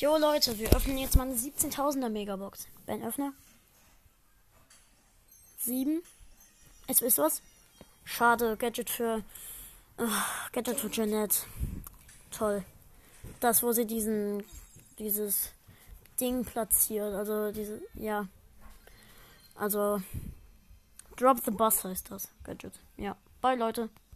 Jo Leute, wir öffnen jetzt mal eine 17.000er Megabox. Ben, öffne. 7. Es ist was? Schade, Gadget für. Oh, Gadget für Jeanette. Toll. Das, wo sie diesen. dieses Ding platziert. Also diese. Ja. Also. Drop the Bus heißt das. Gadget. Ja. Bye, Leute.